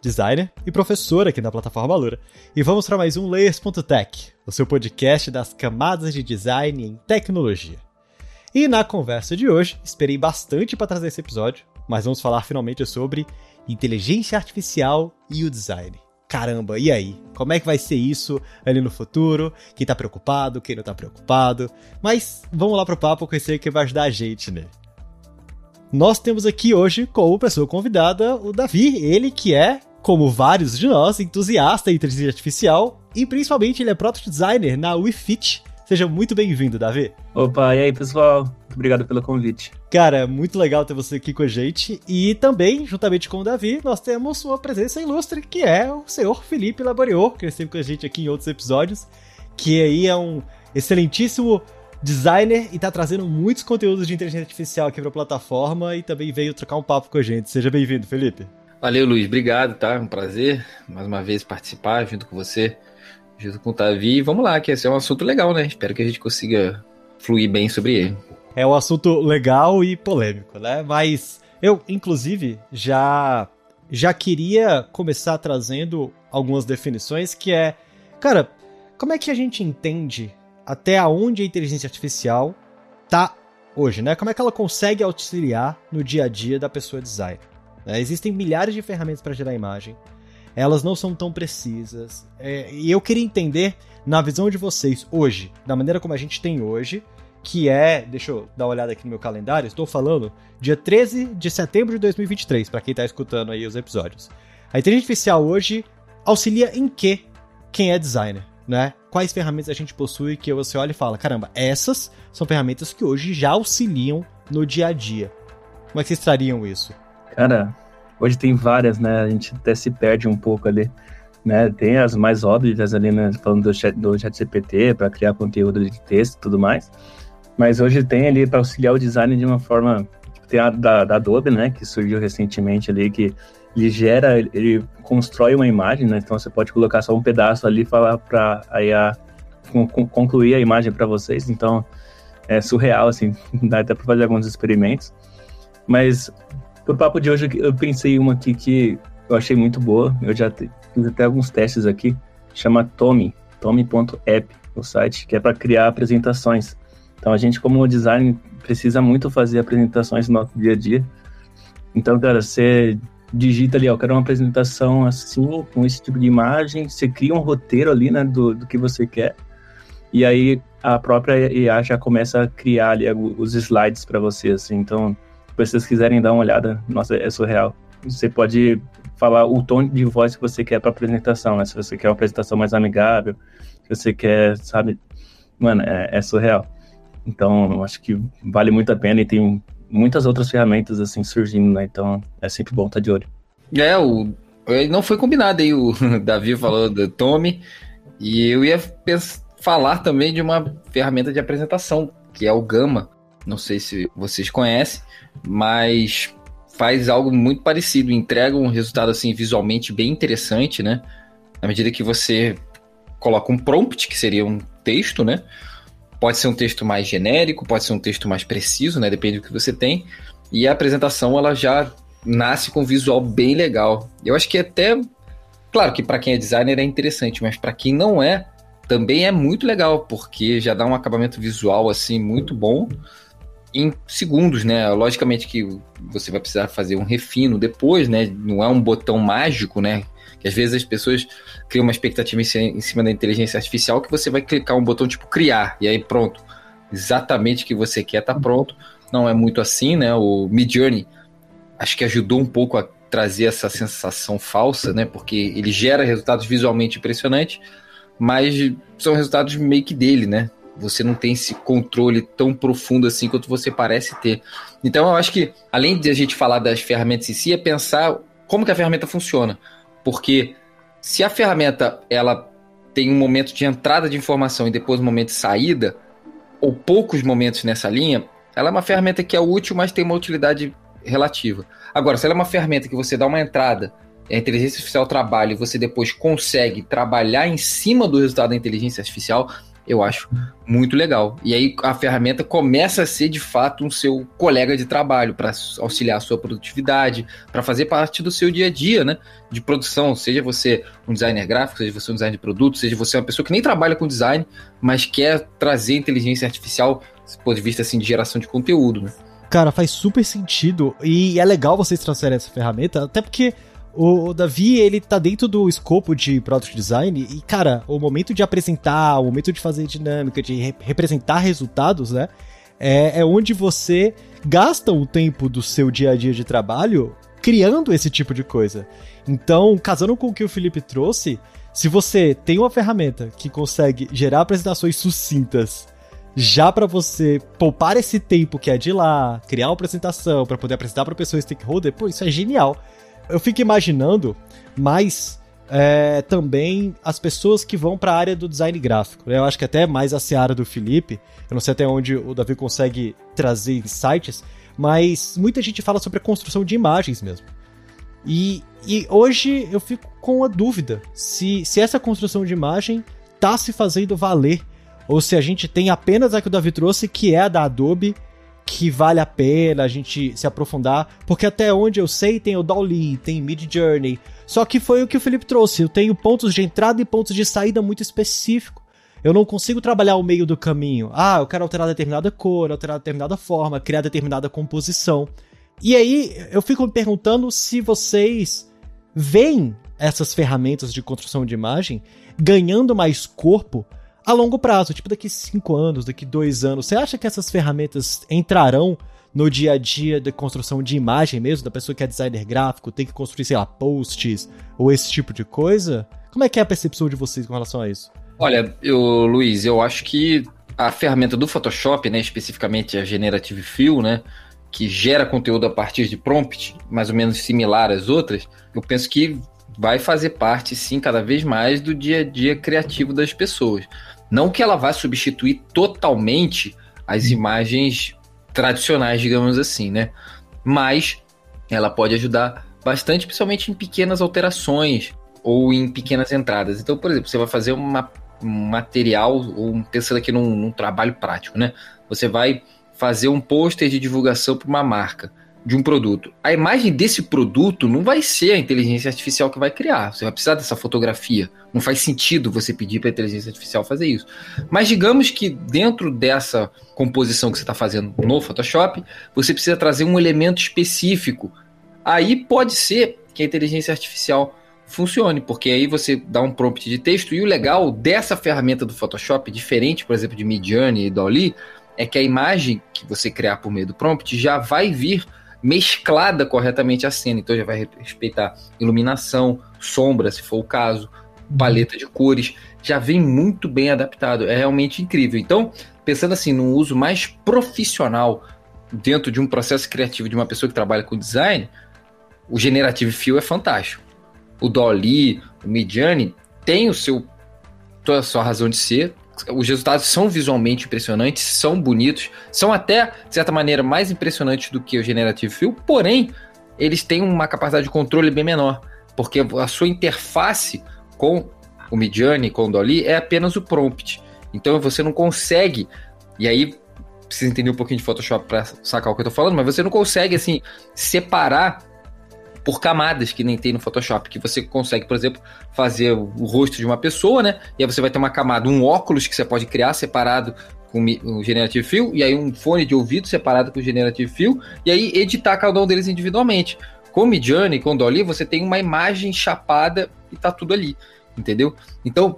designer e professor aqui na plataforma Lura, e vamos para mais um Layers.tech, o seu podcast das camadas de design em tecnologia. E na conversa de hoje, esperei bastante para trazer esse episódio, mas vamos falar finalmente sobre inteligência artificial e o design. Caramba, e aí? Como é que vai ser isso ali no futuro? Quem tá preocupado, quem não tá preocupado? Mas vamos lá pro papo conhecer quem vai ajudar a gente nele. Nós temos aqui hoje como pessoa convidada o Davi, ele que é, como vários de nós, entusiasta em inteligência artificial e principalmente ele é product designer na WeFit. Seja muito bem-vindo, Davi. Opa, e aí pessoal? Muito obrigado pelo convite. Cara, muito legal ter você aqui com a gente. E também, juntamente com o Davi, nós temos uma presença ilustre, que é o senhor Felipe Laborior, que esteve com a gente aqui em outros episódios, que aí é um excelentíssimo designer e tá trazendo muitos conteúdos de inteligência artificial aqui pra plataforma e também veio trocar um papo com a gente. Seja bem-vindo, Felipe. Valeu, Luiz. Obrigado, tá? Um prazer mais uma vez participar junto com você, junto com o Tavi. Vamos lá, que esse é um assunto legal, né? Espero que a gente consiga fluir bem sobre ele. É um assunto legal e polêmico, né? Mas eu, inclusive, já já queria começar trazendo algumas definições que é, cara, como é que a gente entende até onde a inteligência artificial tá hoje, né? Como é que ela consegue auxiliar no dia a dia da pessoa design? Né? Existem milhares de ferramentas para gerar imagem, elas não são tão precisas. É, e eu queria entender, na visão de vocês, hoje, da maneira como a gente tem hoje, que é, deixa eu dar uma olhada aqui no meu calendário, estou falando dia 13 de setembro de 2023, para quem está escutando aí os episódios. A inteligência artificial hoje auxilia em que quem é designer? né? Quais ferramentas a gente possui que você olha e fala, caramba, essas são ferramentas que hoje já auxiliam no dia a dia. Como é que vocês trariam isso? Cara, hoje tem várias, né? A gente até se perde um pouco ali. Né, tem as mais óbvias ali, né, falando do chat, do chat GPT para criar conteúdo de texto e tudo mais. Mas hoje tem ali para auxiliar o design de uma forma. Tipo, tem a da, da Adobe, né? Que surgiu recentemente ali, que ele gera, ele constrói uma imagem, né? Então você pode colocar só um pedaço ali e falar para a concluir a imagem para vocês. Então é surreal, assim, dá até para fazer alguns experimentos. Mas pro papo de hoje eu pensei uma aqui que eu achei muito boa. Eu já fiz até alguns testes aqui. Chama Tommy, Tommy.app, o site, que é para criar apresentações. Então a gente como design precisa muito fazer apresentações no nosso dia a dia. Então, cara, você digita ali, ó, quero uma apresentação assim, com esse tipo de imagem, você cria um roteiro ali, né, do, do que você quer, e aí a própria IA já começa a criar ali os slides para você, assim, então, se vocês quiserem dar uma olhada, nossa, é surreal. Você pode falar o tom de voz que você quer para apresentação, né, se você quer uma apresentação mais amigável, se você quer, sabe, mano, é, é surreal. Então, acho que vale muito a pena e tem muitas outras ferramentas assim surgindo, né? Então é sempre bom estar tá de olho. É, o não foi combinado aí, o Davi falou do Tommy, e eu ia falar também de uma ferramenta de apresentação, que é o Gama. Não sei se vocês conhecem, mas faz algo muito parecido, entrega um resultado assim visualmente bem interessante, né? Na medida que você coloca um prompt, que seria um texto, né? Pode ser um texto mais genérico, pode ser um texto mais preciso, né? Depende do que você tem. E a apresentação ela já nasce com um visual bem legal. Eu acho que até, claro que para quem é designer é interessante, mas para quem não é, também é muito legal, porque já dá um acabamento visual assim muito bom em segundos, né? Logicamente que você vai precisar fazer um refino depois, né? Não é um botão mágico, né? Que às vezes as pessoas criam uma expectativa em cima da inteligência artificial que você vai clicar um botão tipo criar e aí pronto, exatamente o que você quer tá pronto. Não é muito assim, né? O Midjourney acho que ajudou um pouco a trazer essa sensação falsa, né? Porque ele gera resultados visualmente impressionantes, mas são resultados meio que dele, né? Você não tem esse controle tão profundo assim quanto você parece ter. Então eu acho que, além de a gente falar das ferramentas em si, é pensar como que a ferramenta funciona. Porque se a ferramenta ela tem um momento de entrada de informação e depois um momento de saída, ou poucos momentos nessa linha, ela é uma ferramenta que é útil, mas tem uma utilidade relativa. Agora, se ela é uma ferramenta que você dá uma entrada, a inteligência artificial trabalha e você depois consegue trabalhar em cima do resultado da inteligência artificial, eu acho muito legal. E aí a ferramenta começa a ser de fato um seu colega de trabalho para auxiliar a sua produtividade, para fazer parte do seu dia a dia, né? De produção, seja você um designer gráfico, seja você um designer de produto, seja você uma pessoa que nem trabalha com design, mas quer trazer inteligência artificial do ponto de vista assim, de geração de conteúdo, né? Cara, faz super sentido e é legal vocês transferirem essa ferramenta, até porque o Davi, ele tá dentro do escopo de product design e, cara, o momento de apresentar, o momento de fazer dinâmica, de re representar resultados, né? É, é onde você gasta o tempo do seu dia a dia de trabalho criando esse tipo de coisa. Então, casando com o que o Felipe trouxe, se você tem uma ferramenta que consegue gerar apresentações sucintas já para você poupar esse tempo que é de lá, criar uma apresentação para poder apresentar para pessoa stakeholder, pô, isso é genial eu fico imaginando mais é, também as pessoas que vão para a área do design gráfico. Eu acho que até mais a seara do Felipe. Eu não sei até onde o Davi consegue trazer insights, mas muita gente fala sobre a construção de imagens mesmo. E, e hoje eu fico com a dúvida se, se essa construção de imagem está se fazendo valer ou se a gente tem apenas a que o Davi trouxe, que é a da Adobe, que vale a pena a gente se aprofundar, porque até onde eu sei tem o Dolly, tem Mid Journey. Só que foi o que o Felipe trouxe, eu tenho pontos de entrada e pontos de saída muito específico. Eu não consigo trabalhar o meio do caminho. Ah, eu quero alterar determinada cor, alterar determinada forma, criar determinada composição. E aí eu fico me perguntando se vocês veem essas ferramentas de construção de imagem ganhando mais corpo a longo prazo, tipo daqui cinco anos, daqui dois anos, você acha que essas ferramentas entrarão no dia a dia da construção de imagem mesmo, da pessoa que é designer gráfico, tem que construir, sei lá, posts ou esse tipo de coisa? Como é que é a percepção de vocês com relação a isso? Olha, eu, Luiz, eu acho que a ferramenta do Photoshop, né, especificamente a Generative Fill, né, que gera conteúdo a partir de prompt, mais ou menos similar às outras, eu penso que vai fazer parte, sim, cada vez mais do dia a dia criativo das pessoas. Não que ela vá substituir totalmente as imagens tradicionais, digamos assim, né? Mas ela pode ajudar bastante, principalmente em pequenas alterações ou em pequenas entradas. Então, por exemplo, você vai fazer uma, um material, ou pensando aqui num, num trabalho prático, né? Você vai fazer um pôster de divulgação para uma marca de um produto. A imagem desse produto não vai ser a inteligência artificial que vai criar. Você vai precisar dessa fotografia. Não faz sentido você pedir para a inteligência artificial fazer isso. Mas digamos que dentro dessa composição que você está fazendo no Photoshop, você precisa trazer um elemento específico. Aí pode ser que a inteligência artificial funcione, porque aí você dá um prompt de texto e o legal dessa ferramenta do Photoshop, diferente, por exemplo, de Midjourney e Dolly, é que a imagem que você criar por meio do prompt já vai vir mesclada corretamente a cena. Então já vai respeitar iluminação, sombra, se for o caso, paleta de cores. Já vem muito bem adaptado. É realmente incrível. Então, pensando assim, num uso mais profissional dentro de um processo criativo de uma pessoa que trabalha com design, o Generative Fill é fantástico. O Dolly, o Midjourney tem o seu toda a sua razão de ser, os resultados são visualmente impressionantes, são bonitos, são até, de certa maneira, mais impressionantes do que o Generative Fill, porém, eles têm uma capacidade de controle bem menor, porque a sua interface com o Midjourney, com o Dolly, é apenas o prompt. Então você não consegue, e aí precisa entender um pouquinho de Photoshop para sacar o que eu tô falando, mas você não consegue, assim, separar por camadas que nem tem no Photoshop, que você consegue, por exemplo, fazer o rosto de uma pessoa, né? E aí você vai ter uma camada, um óculos que você pode criar separado com o Generative Fill, e aí um fone de ouvido separado com o Generative Fill, e aí editar cada um deles individualmente. Com o Midjourney, com o Dolly, você tem uma imagem chapada e tá tudo ali, entendeu? Então,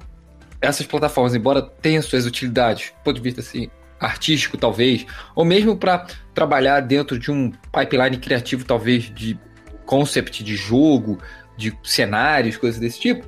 essas plataformas, embora tenham suas utilidades, do ponto de vista assim, artístico talvez, ou mesmo para trabalhar dentro de um pipeline criativo talvez de concept de jogo, de cenários, coisas desse tipo,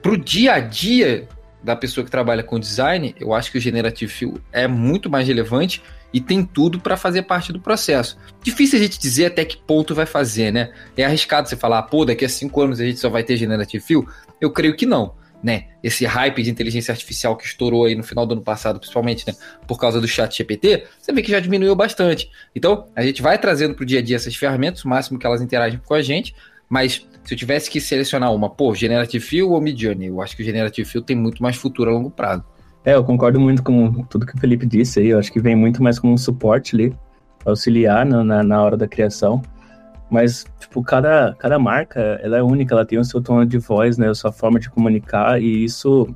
pro dia a dia da pessoa que trabalha com design, eu acho que o Generative Fill é muito mais relevante e tem tudo para fazer parte do processo. Difícil a gente dizer até que ponto vai fazer, né? É arriscado você falar, pô, daqui a cinco anos a gente só vai ter Generative Fill? Eu creio que não. Né, esse hype de inteligência artificial que estourou aí no final do ano passado, principalmente, né, por causa do chat GPT, você vê que já diminuiu bastante. Então, a gente vai trazendo para o dia a dia essas ferramentas, o máximo que elas interagem com a gente, mas se eu tivesse que selecionar uma, pô, Generative Fill ou Midjourney, eu acho que o Generative Fill tem muito mais futuro a longo prazo. É, eu concordo muito com tudo que o Felipe disse aí, eu acho que vem muito mais como um suporte ali, auxiliar na, na, na hora da criação, mas, tipo, cada, cada marca, ela é única, ela tem o seu tom de voz, né, a sua forma de comunicar, e isso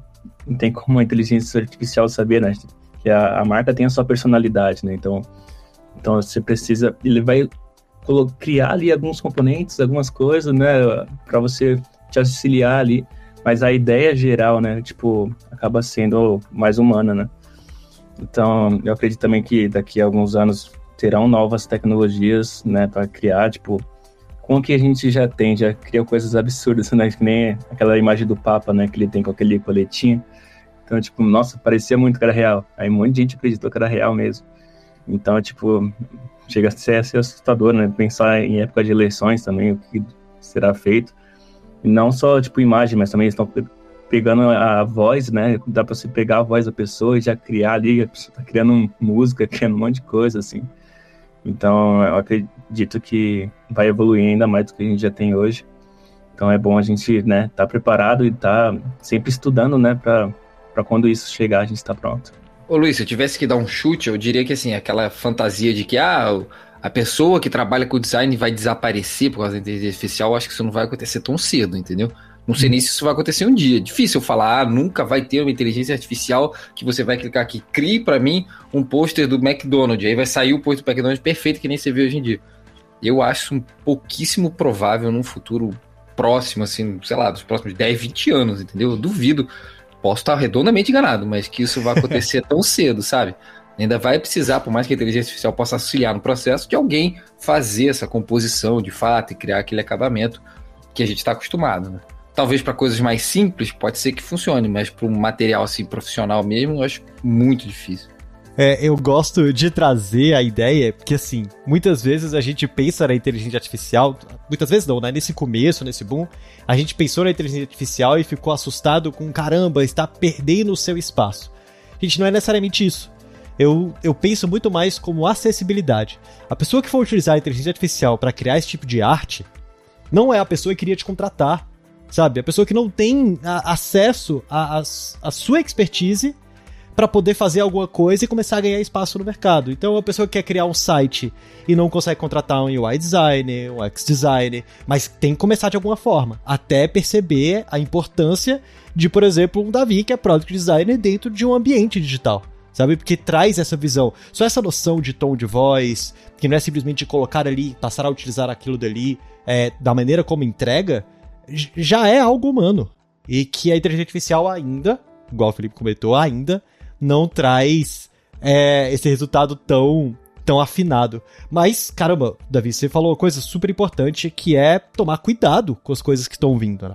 não tem como a inteligência artificial saber, né, que a, a marca tem a sua personalidade, né, então, então você precisa, ele vai criar ali alguns componentes, algumas coisas, né, para você te auxiliar ali, mas a ideia geral, né, tipo, acaba sendo mais humana, né. Então, eu acredito também que daqui a alguns anos terão novas tecnologias, né, para criar, tipo, com o que a gente já tem, já cria coisas absurdas, né, que nem aquela imagem do Papa, né, que ele tem com aquele coletinho. Então, tipo, nossa, parecia muito que era real. Aí um monte de gente acreditou que era real mesmo. Então, tipo, chega a ser, a ser assustador, né, pensar em época de eleições também, o que será feito. E não só, tipo, imagem, mas também estão pegando a voz, né? Dá para você pegar a voz da pessoa e já criar ali, a pessoa tá criando música, criando um monte de coisa, assim. Então, eu acredito que vai evoluir ainda mais do que a gente já tem hoje. Então, é bom a gente, né, estar tá preparado e estar tá sempre estudando, né, para quando isso chegar a gente estar tá pronto. Ô Luiz, se eu tivesse que dar um chute, eu diria que assim, aquela fantasia de que ah, a pessoa que trabalha com design vai desaparecer por causa da inteligência artificial, eu acho que isso não vai acontecer tão cedo, entendeu? Não sei nem se isso vai acontecer um dia. Difícil falar, ah, nunca vai ter uma inteligência artificial que você vai clicar aqui, crie para mim um pôster do McDonald's. Aí vai sair o pôster do McDonald's perfeito que nem você vê hoje em dia. Eu acho um pouquíssimo provável num futuro próximo, assim, sei lá, dos próximos 10, 20 anos, entendeu? Eu duvido. Posso estar redondamente enganado, mas que isso vai acontecer tão cedo, sabe? Ainda vai precisar, por mais que a inteligência artificial possa auxiliar no processo, de alguém fazer essa composição de fato e criar aquele acabamento que a gente está acostumado, né? Talvez para coisas mais simples pode ser que funcione, mas para um material assim profissional mesmo, eu acho muito difícil. É, eu gosto de trazer a ideia, porque assim, muitas vezes a gente pensa na inteligência artificial, muitas vezes não, né? Nesse começo, nesse boom, a gente pensou na inteligência artificial e ficou assustado com caramba, está perdendo o seu espaço. Gente, não é necessariamente isso. Eu, eu penso muito mais como acessibilidade. A pessoa que for utilizar a inteligência artificial para criar esse tipo de arte não é a pessoa que queria te contratar sabe? A pessoa que não tem a, acesso à sua expertise para poder fazer alguma coisa e começar a ganhar espaço no mercado. Então, a pessoa que quer criar um site e não consegue contratar um UI designer, um UX designer, mas tem que começar de alguma forma, até perceber a importância de, por exemplo, um Davi que é product designer dentro de um ambiente digital. Sabe? Porque traz essa visão. Só essa noção de tom de voz, que não é simplesmente colocar ali, passar a utilizar aquilo dali é, da maneira como entrega, já é algo humano. E que a inteligência artificial ainda, igual o Felipe comentou, ainda não traz é, esse resultado tão tão afinado. Mas, caramba, Davi, você falou uma coisa super importante que é tomar cuidado com as coisas que estão vindo, né?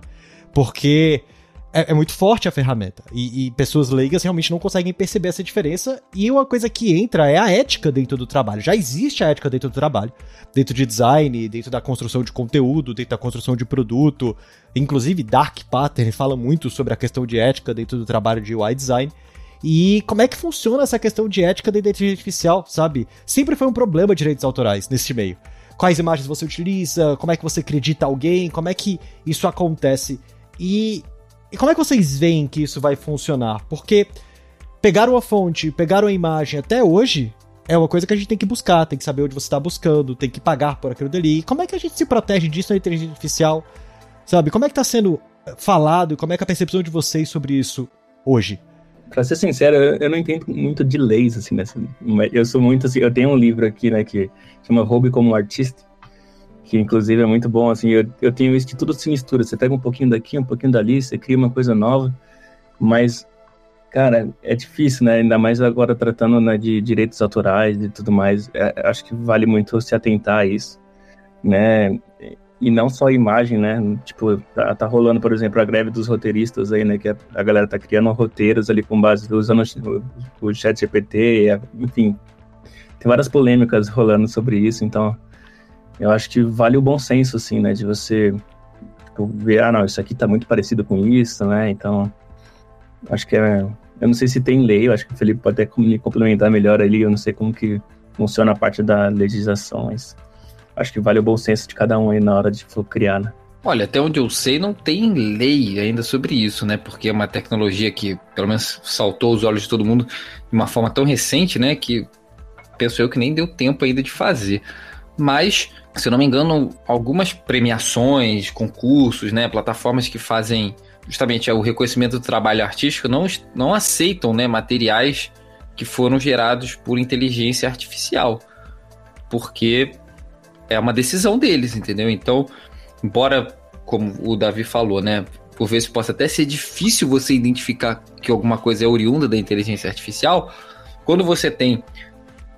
Porque é, é, muito forte a ferramenta. E, e, pessoas leigas realmente não conseguem perceber essa diferença. E uma coisa que entra é a ética dentro do trabalho. Já existe a ética dentro do trabalho. Dentro de design, dentro da construção de conteúdo, dentro da construção de produto. Inclusive, Dark Pattern fala muito sobre a questão de ética dentro do trabalho de UI design. E como é que funciona essa questão de ética da inteligência artificial, sabe? Sempre foi um problema direitos autorais nesse meio. Quais imagens você utiliza, como é que você acredita alguém, como é que isso acontece. E e como é que vocês veem que isso vai funcionar? Porque pegaram a fonte, pegaram a imagem até hoje é uma coisa que a gente tem que buscar, tem que saber onde você está buscando, tem que pagar por aquilo dali. E como é que a gente se protege disso na inteligência artificial? Sabe? Como é que está sendo falado? Como é que é a percepção de vocês sobre isso hoje? Pra ser sincero, eu não entendo muito de leis, assim, nessa. Eu sou muito assim, eu tenho um livro aqui, né, que chama Roube como Artista, que inclusive é muito bom, assim, eu, eu tenho isso de tudo se mistura, você pega um pouquinho daqui, um pouquinho dali, você cria uma coisa nova, mas, cara, é difícil, né, ainda mais agora tratando né, de direitos autorais e tudo mais, é, acho que vale muito se atentar a isso, né, e não só a imagem, né, tipo, tá, tá rolando, por exemplo, a greve dos roteiristas aí, né, que a, a galera tá criando roteiros ali com base, usando o, o chat GPT, enfim, tem várias polêmicas rolando sobre isso, então eu acho que vale o bom senso, assim, né? De você. tipo, ver, ah, não, isso aqui tá muito parecido com isso, né? Então, acho que é. Eu não sei se tem lei, eu acho que o Felipe pode até me complementar melhor ali, eu não sei como que funciona a parte da legislação, mas acho que vale o bom senso de cada um aí na hora de criar, né? Olha, até onde eu sei, não tem lei ainda sobre isso, né? Porque é uma tecnologia que, pelo menos, saltou os olhos de todo mundo de uma forma tão recente, né? Que penso eu que nem deu tempo ainda de fazer. Mas, se eu não me engano, algumas premiações, concursos, né? Plataformas que fazem justamente o reconhecimento do trabalho artístico não, não aceitam né, materiais que foram gerados por inteligência artificial. Porque é uma decisão deles, entendeu? Então embora, como o Davi falou, né, por vezes possa até ser difícil você identificar que alguma coisa é oriunda da inteligência artificial, quando você tem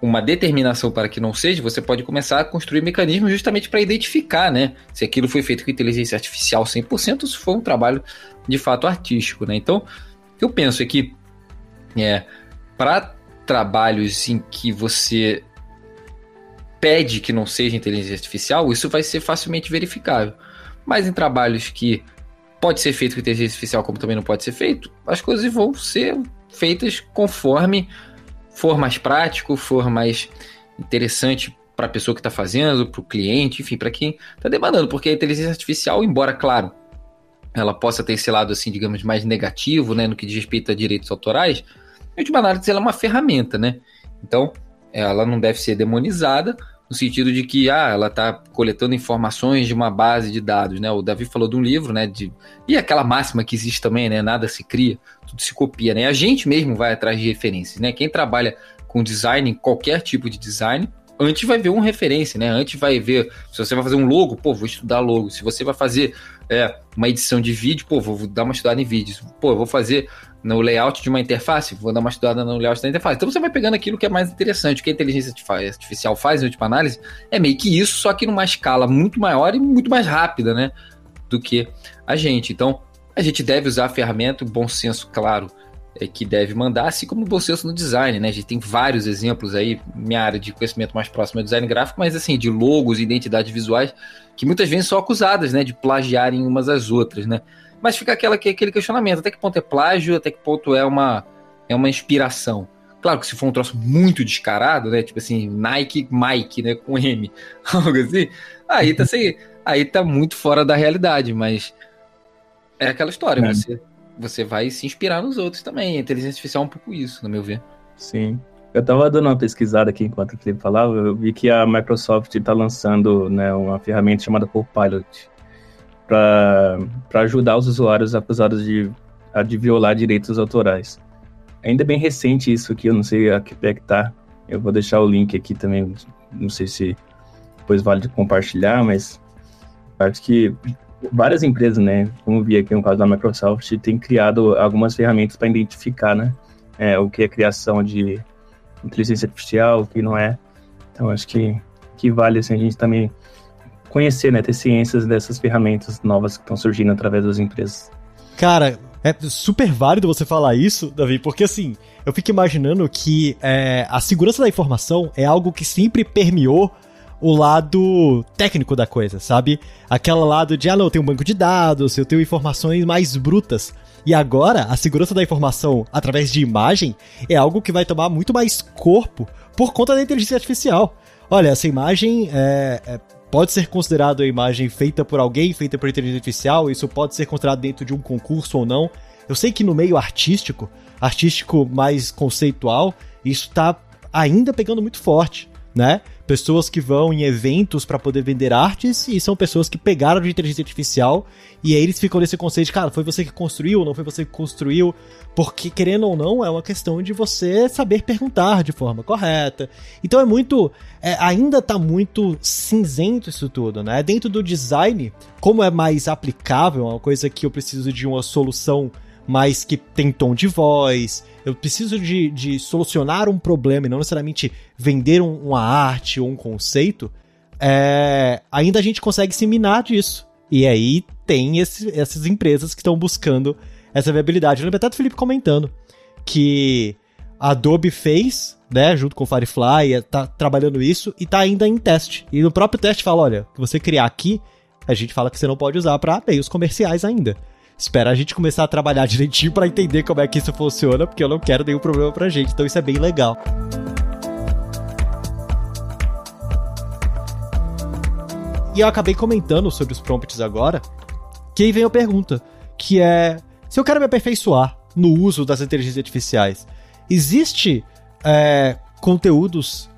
uma determinação para que não seja, você pode começar a construir mecanismos justamente para identificar, né, se aquilo foi feito com inteligência artificial 100% ou se foi um trabalho de fato artístico, né? Então, o que eu penso é que é, para trabalhos em que você pede que não seja inteligência artificial, isso vai ser facilmente verificável. Mas em trabalhos que pode ser feito com inteligência artificial, como também não pode ser feito, as coisas vão ser feitas conforme for mais prático, for mais interessante para a pessoa que está fazendo, para o cliente, enfim, para quem está demandando, porque a inteligência artificial, embora, claro, ela possa ter esse lado, assim, digamos, mais negativo, né, no que diz respeito a direitos autorais, em última análise, ela é uma ferramenta, né? Então, ela não deve ser demonizada, no sentido de que ah, ela está coletando informações de uma base de dados, né? O Davi falou de um livro, né? De... E aquela máxima que existe também, né? Nada se cria, tudo se copia, né? A gente mesmo vai atrás de referências, né? Quem trabalha com design, qualquer tipo de design, antes vai ver uma referência, né? Antes vai ver, se você vai fazer um logo, pô, vou estudar logo. Se você vai fazer é, uma edição de vídeo, pô, vou dar uma estudada em vídeos. Pô, vou fazer no layout de uma interface, vou dar uma estudada no layout da interface. Então você vai pegando aquilo que é mais interessante. O que a inteligência artificial faz em última análise é meio que isso, só que numa escala muito maior e muito mais rápida, né? Do que a gente. Então, a gente deve usar a ferramenta, o bom senso, claro, é que deve mandar, assim como o bom senso no design, né? A gente tem vários exemplos aí, minha área de conhecimento mais próxima é design gráfico, mas assim, de logos e identidades visuais, que muitas vezes são acusadas, né, de plagiarem umas às outras, né? Mas fica aquela, aquele questionamento: até que ponto é plágio, até que ponto é uma, é uma inspiração. Claro que se for um troço muito descarado, né? Tipo assim, Nike Mike, né? Com M, algo assim, aí tá, assim, aí tá muito fora da realidade, mas é aquela história, é. você, você vai se inspirar nos outros também. A inteligência artificial é um pouco isso, no meu ver. Sim. Eu tava dando uma pesquisada aqui enquanto o Felipe falava, eu vi que a Microsoft está lançando né, uma ferramenta chamada Copilot, para ajudar os usuários acusados de, de violar direitos autorais. Ainda é bem recente isso aqui, eu não sei a que pé que tá. Eu vou deixar o link aqui também, não sei se depois vale de compartilhar, mas acho que várias empresas, né, como vi aqui no caso da Microsoft, tem criado algumas ferramentas para identificar, né, é, o que é criação de inteligência artificial, o que não é. Então acho que, que vale assim, a gente também conhecer, né, ter ciências dessas ferramentas novas que estão surgindo através das empresas. Cara, é super válido você falar isso, Davi, porque assim, eu fico imaginando que é, a segurança da informação é algo que sempre permeou o lado técnico da coisa, sabe? Aquela lado de, ah, não, eu tenho um banco de dados, eu tenho informações mais brutas. E agora, a segurança da informação através de imagem é algo que vai tomar muito mais corpo por conta da inteligência artificial. Olha, essa imagem é, é pode ser considerado a imagem feita por alguém, feita por inteligência artificial, isso pode ser considerado dentro de um concurso ou não. Eu sei que no meio artístico, artístico mais conceitual, isso está ainda pegando muito forte, né? Pessoas que vão em eventos para poder vender artes e são pessoas que pegaram de inteligência artificial e aí eles ficam nesse conceito de, cara, foi você que construiu, não foi você que construiu, porque querendo ou não, é uma questão de você saber perguntar de forma correta. Então é muito, é, ainda tá muito cinzento isso tudo, né? Dentro do design, como é mais aplicável, é uma coisa que eu preciso de uma solução mais que tem tom de voz, eu preciso de, de solucionar um problema e não necessariamente vender um, uma arte ou um conceito, é, ainda a gente consegue se minar disso. E aí tem esse, essas empresas que estão buscando essa viabilidade. Eu lembro até do Felipe comentando que a Adobe fez, né, junto com o Firefly, tá trabalhando isso e tá ainda em teste. E no próprio teste fala, olha, que você criar aqui a gente fala que você não pode usar para meios comerciais ainda. Espera a gente começar a trabalhar direitinho para entender como é que isso funciona, porque eu não quero nenhum problema pra gente. Então isso é bem legal. E eu acabei comentando sobre os prompts agora, que aí vem a pergunta, que é se eu quero me aperfeiçoar no uso das inteligências artificiais, existe é, conteúdos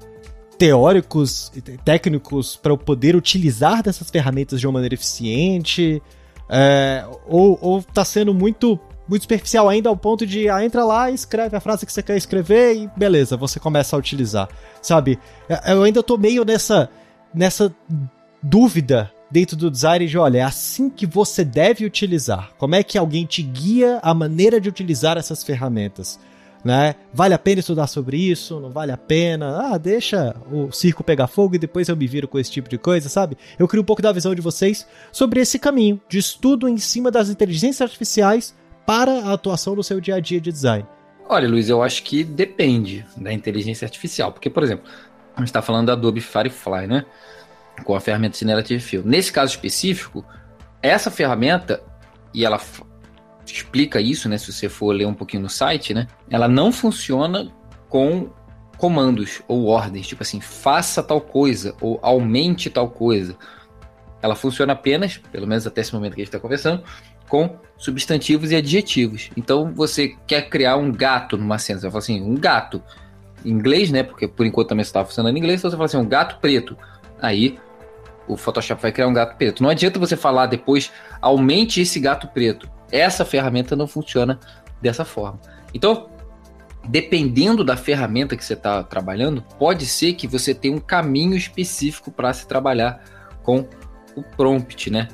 teóricos e técnicos para eu poder utilizar dessas ferramentas de uma maneira eficiente? É, ou, ou tá sendo muito muito superficial ainda ao ponto de ah, entra lá escreve a frase que você quer escrever e beleza, você começa a utilizar. Sabe? É, eu ainda tô meio nessa nessa dúvida dentro do design de, olha, é assim que você deve utilizar. Como é que alguém te guia a maneira de utilizar essas ferramentas? Né? Vale a pena estudar sobre isso? Não vale a pena? Ah, deixa o circo pegar fogo e depois eu me viro com esse tipo de coisa, sabe? Eu queria um pouco da visão de vocês sobre esse caminho de estudo em cima das inteligências artificiais para a atuação no seu dia a dia de design. Olha, Luiz, eu acho que depende da inteligência artificial, porque, por exemplo, a gente está falando da Adobe Firefly, né? com a ferramenta Generative Fill. Nesse caso específico, essa ferramenta, e ela explica isso, né? Se você for ler um pouquinho no site, né? Ela não funciona com comandos ou ordens, tipo assim, faça tal coisa ou aumente tal coisa. Ela funciona apenas, pelo menos até esse momento que a gente está conversando, com substantivos e adjetivos. Então você quer criar um gato numa cena, você vai falar assim, um gato. Em inglês, né? Porque por enquanto também está funcionando em inglês, então você fala assim, um gato preto. Aí o Photoshop vai criar um gato preto. Não adianta você falar depois, aumente esse gato preto. Essa ferramenta não funciona dessa forma. Então, dependendo da ferramenta que você está trabalhando, pode ser que você tenha um caminho específico para se trabalhar com o prompt, né?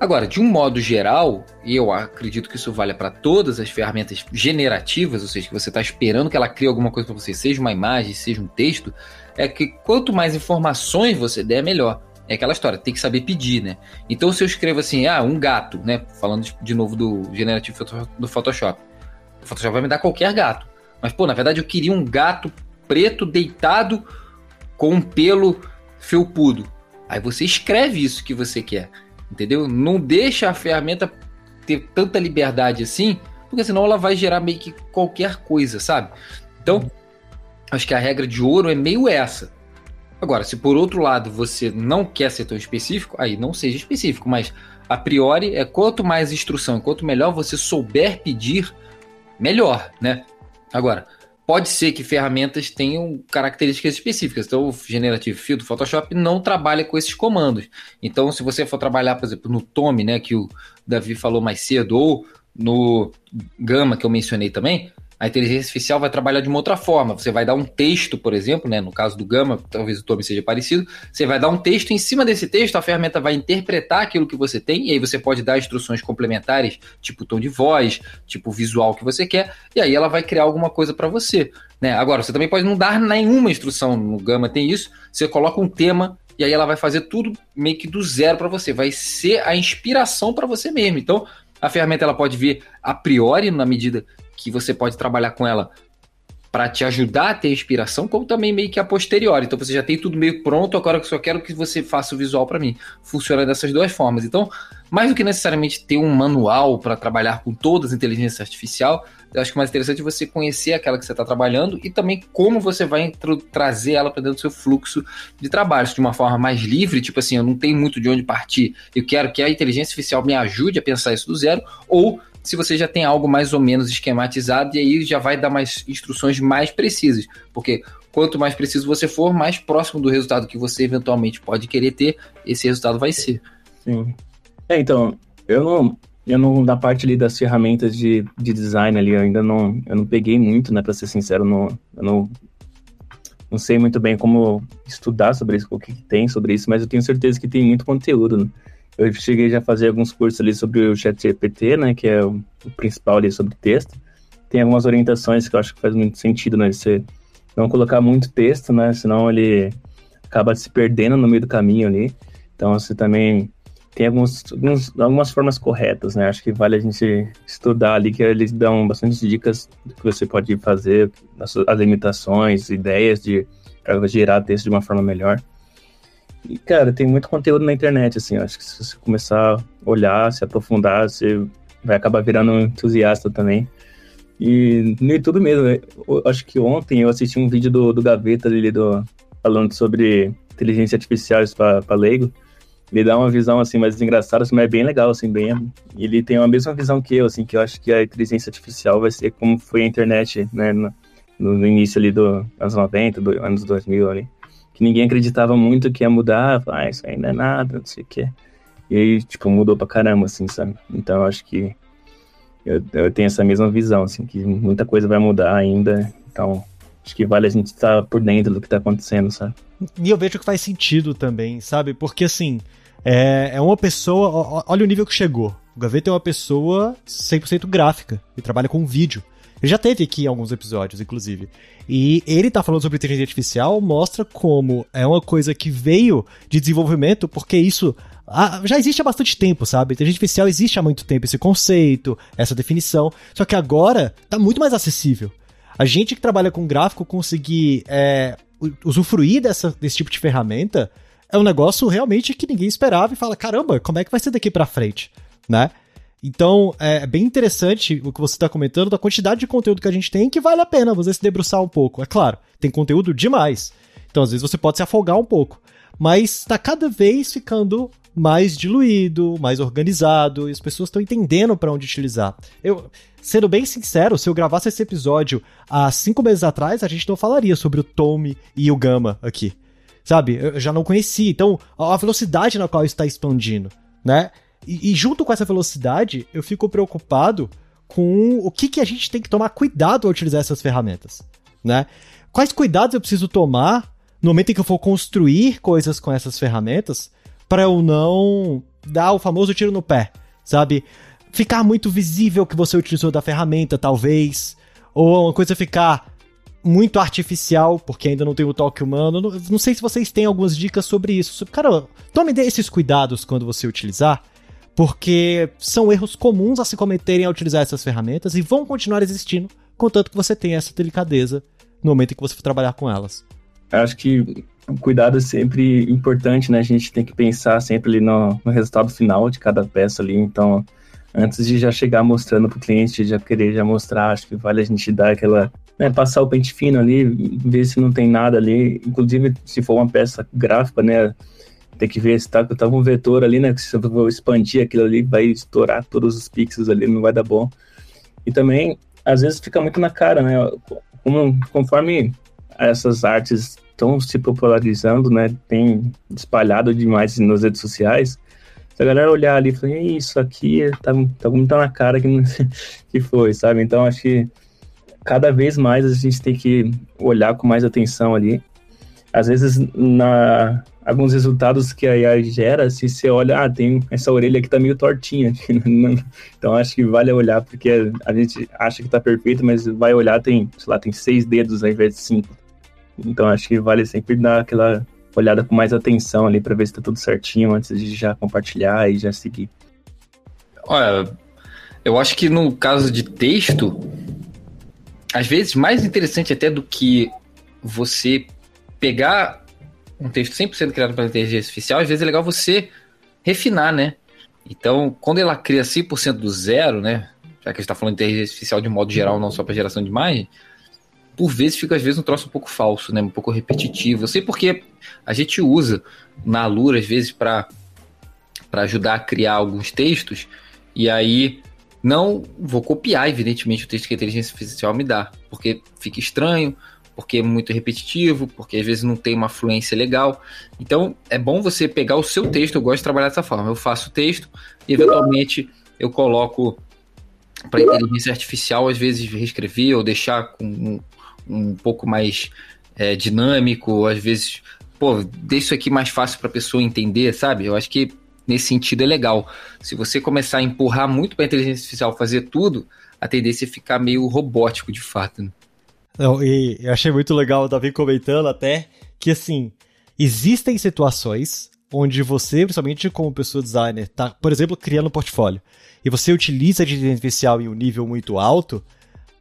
Agora, de um modo geral, e eu acredito que isso vale para todas as ferramentas generativas, ou seja, que você está esperando que ela crie alguma coisa para você, seja uma imagem, seja um texto, é que quanto mais informações você der, melhor. É aquela história, tem que saber pedir, né? Então, se eu escrevo assim, ah, um gato, né? Falando de novo do generativo do Photoshop. O Photoshop vai me dar qualquer gato. Mas, pô, na verdade eu queria um gato preto deitado com um pelo felpudo. Aí você escreve isso que você quer, entendeu? Não deixa a ferramenta ter tanta liberdade assim, porque senão ela vai gerar meio que qualquer coisa, sabe? Então, acho que a regra de ouro é meio essa. Agora, se por outro lado você não quer ser tão específico, aí não seja específico, mas a priori é quanto mais instrução, quanto melhor você souber pedir, melhor, né? Agora, pode ser que ferramentas tenham características específicas. Então, o Generative Fill do Photoshop não trabalha com esses comandos. Então, se você for trabalhar, por exemplo, no Tome, né, que o Davi falou mais cedo, ou no Gama, que eu mencionei também, a inteligência artificial vai trabalhar de uma outra forma. Você vai dar um texto, por exemplo, né? No caso do Gama, talvez o Tome seja parecido. Você vai dar um texto, em cima desse texto, a ferramenta vai interpretar aquilo que você tem, e aí você pode dar instruções complementares, tipo tom de voz, tipo visual que você quer, e aí ela vai criar alguma coisa para você. Né? Agora, você também pode não dar nenhuma instrução no Gama, tem isso. Você coloca um tema e aí ela vai fazer tudo meio que do zero para você. Vai ser a inspiração para você mesmo. Então, a ferramenta ela pode vir a priori, na medida que você pode trabalhar com ela para te ajudar a ter inspiração, como também meio que a posteriori. Então você já tem tudo meio pronto, agora eu só quero que você faça o visual para mim. Funciona dessas duas formas. Então, mais do que necessariamente ter um manual para trabalhar com todas as inteligências artificial, eu acho que mais interessante é você conhecer aquela que você está trabalhando e também como você vai trazer ela para dentro do seu fluxo de trabalho, de uma forma mais livre, tipo assim, eu não tenho muito de onde partir, eu quero que a inteligência artificial me ajude a pensar isso do zero, ou se você já tem algo mais ou menos esquematizado, e aí já vai dar mais instruções mais precisas, porque quanto mais preciso você for, mais próximo do resultado que você eventualmente pode querer ter, esse resultado vai ser. Sim. É, então, eu não, eu não, na parte ali das ferramentas de, de design ali, eu ainda não, eu não peguei muito, né, para ser sincero, não, eu não, não sei muito bem como estudar sobre isso, o que tem sobre isso, mas eu tenho certeza que tem muito conteúdo, né? Eu cheguei já a fazer alguns cursos ali sobre o ChatGPT, né, que é o, o, principal ali sobre texto. Tem algumas orientações que eu acho que faz muito sentido, né, você não colocar muito texto, né, senão ele acaba se perdendo no meio do caminho ali. Então você também tem alguns, alguns, algumas formas corretas, né? Acho que vale a gente estudar ali, que eles dão bastante dicas do que você pode fazer, as, as limitações, ideias de para gerar texto de uma forma melhor. E, cara, tem muito conteúdo na internet, assim. Acho que se você começar a olhar, se aprofundar, você vai acabar virando um entusiasta também. E no YouTube mesmo, eu, acho que ontem eu assisti um vídeo do, do Gaveta ali, do, falando sobre inteligência artificial para leigo. Ele dá uma visão, assim, mais engraçada, mas é bem legal, assim, bem... Ele tem a mesma visão que eu, assim, que eu acho que a inteligência artificial vai ser como foi a internet, né, no, no início ali dos anos 90, do, anos 2000 ali que ninguém acreditava muito que ia mudar, ah, isso não é nada, não sei o quê. E aí, tipo, mudou pra caramba, assim, sabe? Então acho que eu, eu tenho essa mesma visão, assim, que muita coisa vai mudar ainda. Então, acho que vale a gente estar por dentro do que tá acontecendo, sabe? E eu vejo que faz sentido também, sabe? Porque assim, é, é uma pessoa. Olha o nível que chegou. O Gaveta é uma pessoa 100% gráfica e trabalha com vídeo. Já teve aqui alguns episódios, inclusive. E ele tá falando sobre inteligência artificial, mostra como é uma coisa que veio de desenvolvimento, porque isso ah, já existe há bastante tempo, sabe? Inteligência artificial existe há muito tempo, esse conceito, essa definição. Só que agora tá muito mais acessível. A gente que trabalha com gráfico conseguir é, usufruir dessa, desse tipo de ferramenta é um negócio realmente que ninguém esperava e fala: caramba, como é que vai ser daqui pra frente, né? Então, é bem interessante o que você está comentando da quantidade de conteúdo que a gente tem que vale a pena você se debruçar um pouco. É claro, tem conteúdo demais. Então, às vezes, você pode se afogar um pouco. Mas está cada vez ficando mais diluído, mais organizado, e as pessoas estão entendendo para onde utilizar. Eu, sendo bem sincero, se eu gravasse esse episódio há cinco meses atrás, a gente não falaria sobre o Tome e o Gama aqui. Sabe? Eu já não conhecia. Então, a velocidade na qual está expandindo, né? E, e, junto com essa velocidade, eu fico preocupado com o que, que a gente tem que tomar cuidado ao utilizar essas ferramentas, né? Quais cuidados eu preciso tomar no momento em que eu for construir coisas com essas ferramentas para eu não dar o famoso tiro no pé, sabe? Ficar muito visível que você utilizou da ferramenta, talvez, ou uma coisa ficar muito artificial, porque ainda não tem o toque humano. Não, não sei se vocês têm algumas dicas sobre isso. Cara, tome esses cuidados quando você utilizar, porque são erros comuns a se cometerem ao utilizar essas ferramentas e vão continuar existindo, contanto que você tenha essa delicadeza no momento em que você for trabalhar com elas. Acho que o cuidado é sempre importante, né? A gente tem que pensar sempre ali no, no resultado final de cada peça ali, então antes de já chegar mostrando para o cliente, já querer já mostrar, acho que vale a gente dar aquela, né, passar o pente fino ali, ver se não tem nada ali, inclusive se for uma peça gráfica, né, tem que ver se tá, tá um vetor ali, né? Se eu expandir aquilo ali, vai estourar todos os pixels ali, não vai dar bom. E também, às vezes fica muito na cara, né? Como, conforme essas artes estão se popularizando, né? Tem espalhado demais nas redes sociais. Se a galera olhar ali e falar, isso aqui tá, tá muito na cara que, que foi, sabe? Então, acho que cada vez mais a gente tem que olhar com mais atenção ali. Às vezes, na, alguns resultados que a AI gera, se você olha, ah, tem essa orelha aqui tá meio tortinha. então acho que vale olhar, porque a gente acha que tá perfeito, mas vai olhar, tem, sei lá, tem seis dedos ao invés de cinco. Então acho que vale sempre dar aquela olhada com mais atenção ali para ver se tá tudo certinho antes de já compartilhar e já seguir. Olha, eu acho que no caso de texto, às vezes mais interessante até do que você pegar um texto 100% criado pela inteligência artificial, às vezes é legal você refinar, né? Então, quando ela cria 100% do zero, né? Já que a gente está falando de inteligência artificial de modo geral, não só para geração de imagem, por vezes fica às vezes um troço um pouco falso, né? Um pouco repetitivo. Eu sei porque a gente usa na Lura às vezes para para ajudar a criar alguns textos e aí não vou copiar evidentemente o texto que a inteligência artificial me dá, porque fica estranho, porque é muito repetitivo, porque às vezes não tem uma fluência legal. Então é bom você pegar o seu texto. Eu gosto de trabalhar dessa forma. Eu faço o texto e eventualmente eu coloco para inteligência artificial às vezes reescrever ou deixar com um, um pouco mais é, dinâmico, às vezes, pô, deixa isso aqui mais fácil para a pessoa entender, sabe? Eu acho que nesse sentido é legal. Se você começar a empurrar muito para a inteligência artificial fazer tudo, a tendência é ficar meio robótico de fato. Né? E eu achei muito legal o Davi comentando até que, assim, existem situações onde você, principalmente como pessoa designer, tá, por exemplo, criando um portfólio, e você utiliza a inteligência artificial em um nível muito alto,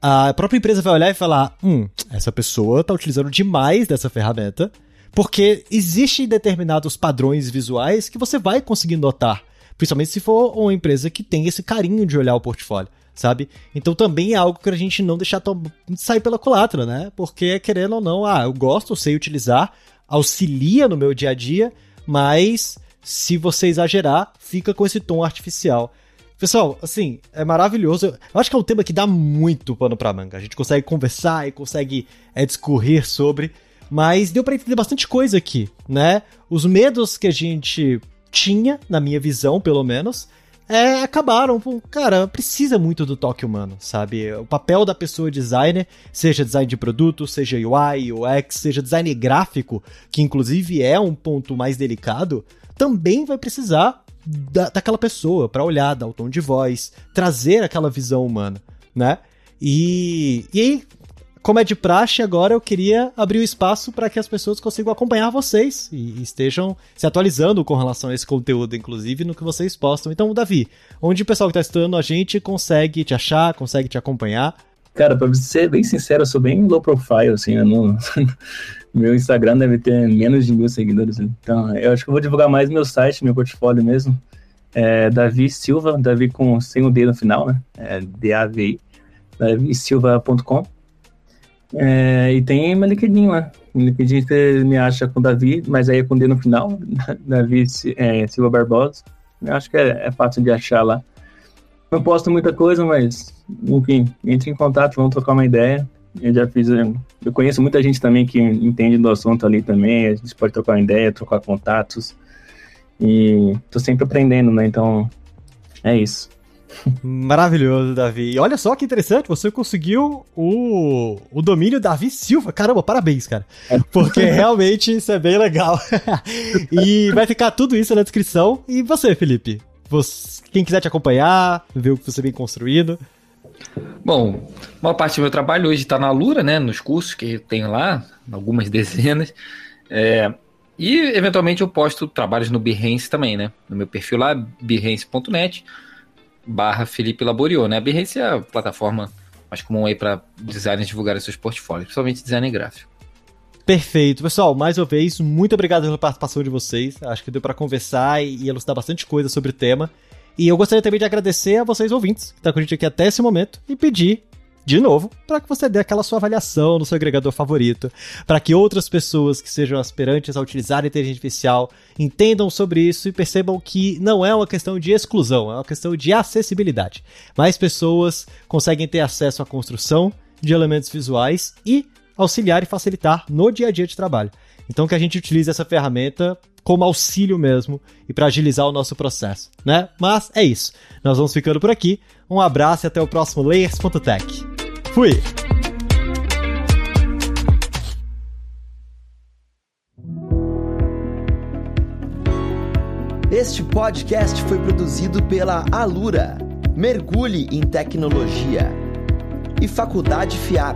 a própria empresa vai olhar e falar: hum, essa pessoa está utilizando demais dessa ferramenta, Porque existem determinados padrões visuais que você vai conseguir notar. Principalmente se for uma empresa que tem esse carinho de olhar o portfólio, sabe? Então também é algo que a gente não deixar sair pela culatra, né? Porque, querendo ou não, ah, eu gosto, eu sei utilizar, auxilia no meu dia a dia, mas se você exagerar, fica com esse tom artificial. Pessoal, assim, é maravilhoso. Eu acho que é um tema que dá muito pano pra manga. A gente consegue conversar e consegue é, discorrer sobre. Mas deu para entender bastante coisa aqui, né? Os medos que a gente tinha, na minha visão, pelo menos, é, acabaram. Cara, precisa muito do toque humano, sabe? O papel da pessoa designer, seja design de produto, seja UI, UX, seja design gráfico, que inclusive é um ponto mais delicado, também vai precisar da, daquela pessoa para olhar, dar o tom de voz, trazer aquela visão humana, né? E, e aí, como é de praxe, agora eu queria abrir o espaço para que as pessoas consigam acompanhar vocês e estejam se atualizando com relação a esse conteúdo, inclusive no que vocês postam. Então, Davi, onde o pessoal que está estudando a gente consegue te achar, consegue te acompanhar? Cara, pra ser bem sincero, eu sou bem low profile, assim, meu Instagram deve ter menos de mil seguidores, então eu acho que eu vou divulgar mais meu site, meu portfólio mesmo, é Davi Silva, Davi com sem o D no final, né, é D-A-V-I, davisilva.com, é, e tem meu LinkedIn lá. No LinkedIn você me acha com Davi, mas aí é com D no final. Davi é, Silva Barbosa. Eu acho que é, é, fácil de achar lá. Não posto muita coisa, mas, enfim, entre em contato, vamos trocar uma ideia. Eu já fiz. Eu conheço muita gente também que entende do assunto ali também. A gente pode trocar uma ideia, trocar contatos. E tô sempre aprendendo, né? Então, é isso. Maravilhoso, Davi. E olha só que interessante, você conseguiu o, o domínio Davi Silva. Caramba, parabéns, cara. Porque realmente isso é bem legal. e vai ficar tudo isso na descrição. E você, Felipe? Você, quem quiser te acompanhar, ver o que você vem construindo. Bom, uma parte do meu trabalho hoje está na Lura, né? Nos cursos que tem lá, algumas dezenas. É, e eventualmente eu posto trabalhos no Behance também, né? No meu perfil lá, behance.net barra Felipe Laboriou, né? A Behance é a plataforma mais comum aí para designers divulgarem seus portfólios, principalmente design gráfico. Perfeito. Pessoal, mais uma vez, muito obrigado pela participação de vocês. Acho que deu para conversar e elucidar bastante coisa sobre o tema. E eu gostaria também de agradecer a vocês ouvintes que estão com a gente aqui até esse momento e pedir de novo, para que você dê aquela sua avaliação no seu agregador favorito, para que outras pessoas que sejam aspirantes a utilizar a inteligência artificial entendam sobre isso e percebam que não é uma questão de exclusão, é uma questão de acessibilidade. Mais pessoas conseguem ter acesso à construção de elementos visuais e auxiliar e facilitar no dia a dia de trabalho. Então que a gente utilize essa ferramenta como auxílio mesmo e para agilizar o nosso processo, né? Mas é isso. Nós vamos ficando por aqui. Um abraço e até o próximo Layers.tech. Fui! Este podcast foi produzido pela Alura. Mergulhe em tecnologia. E Faculdade FIAP.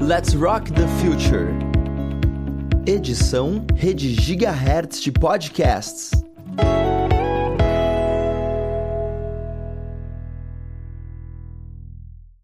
Let's Rock the Future. Edição Rede Gigahertz de Podcasts.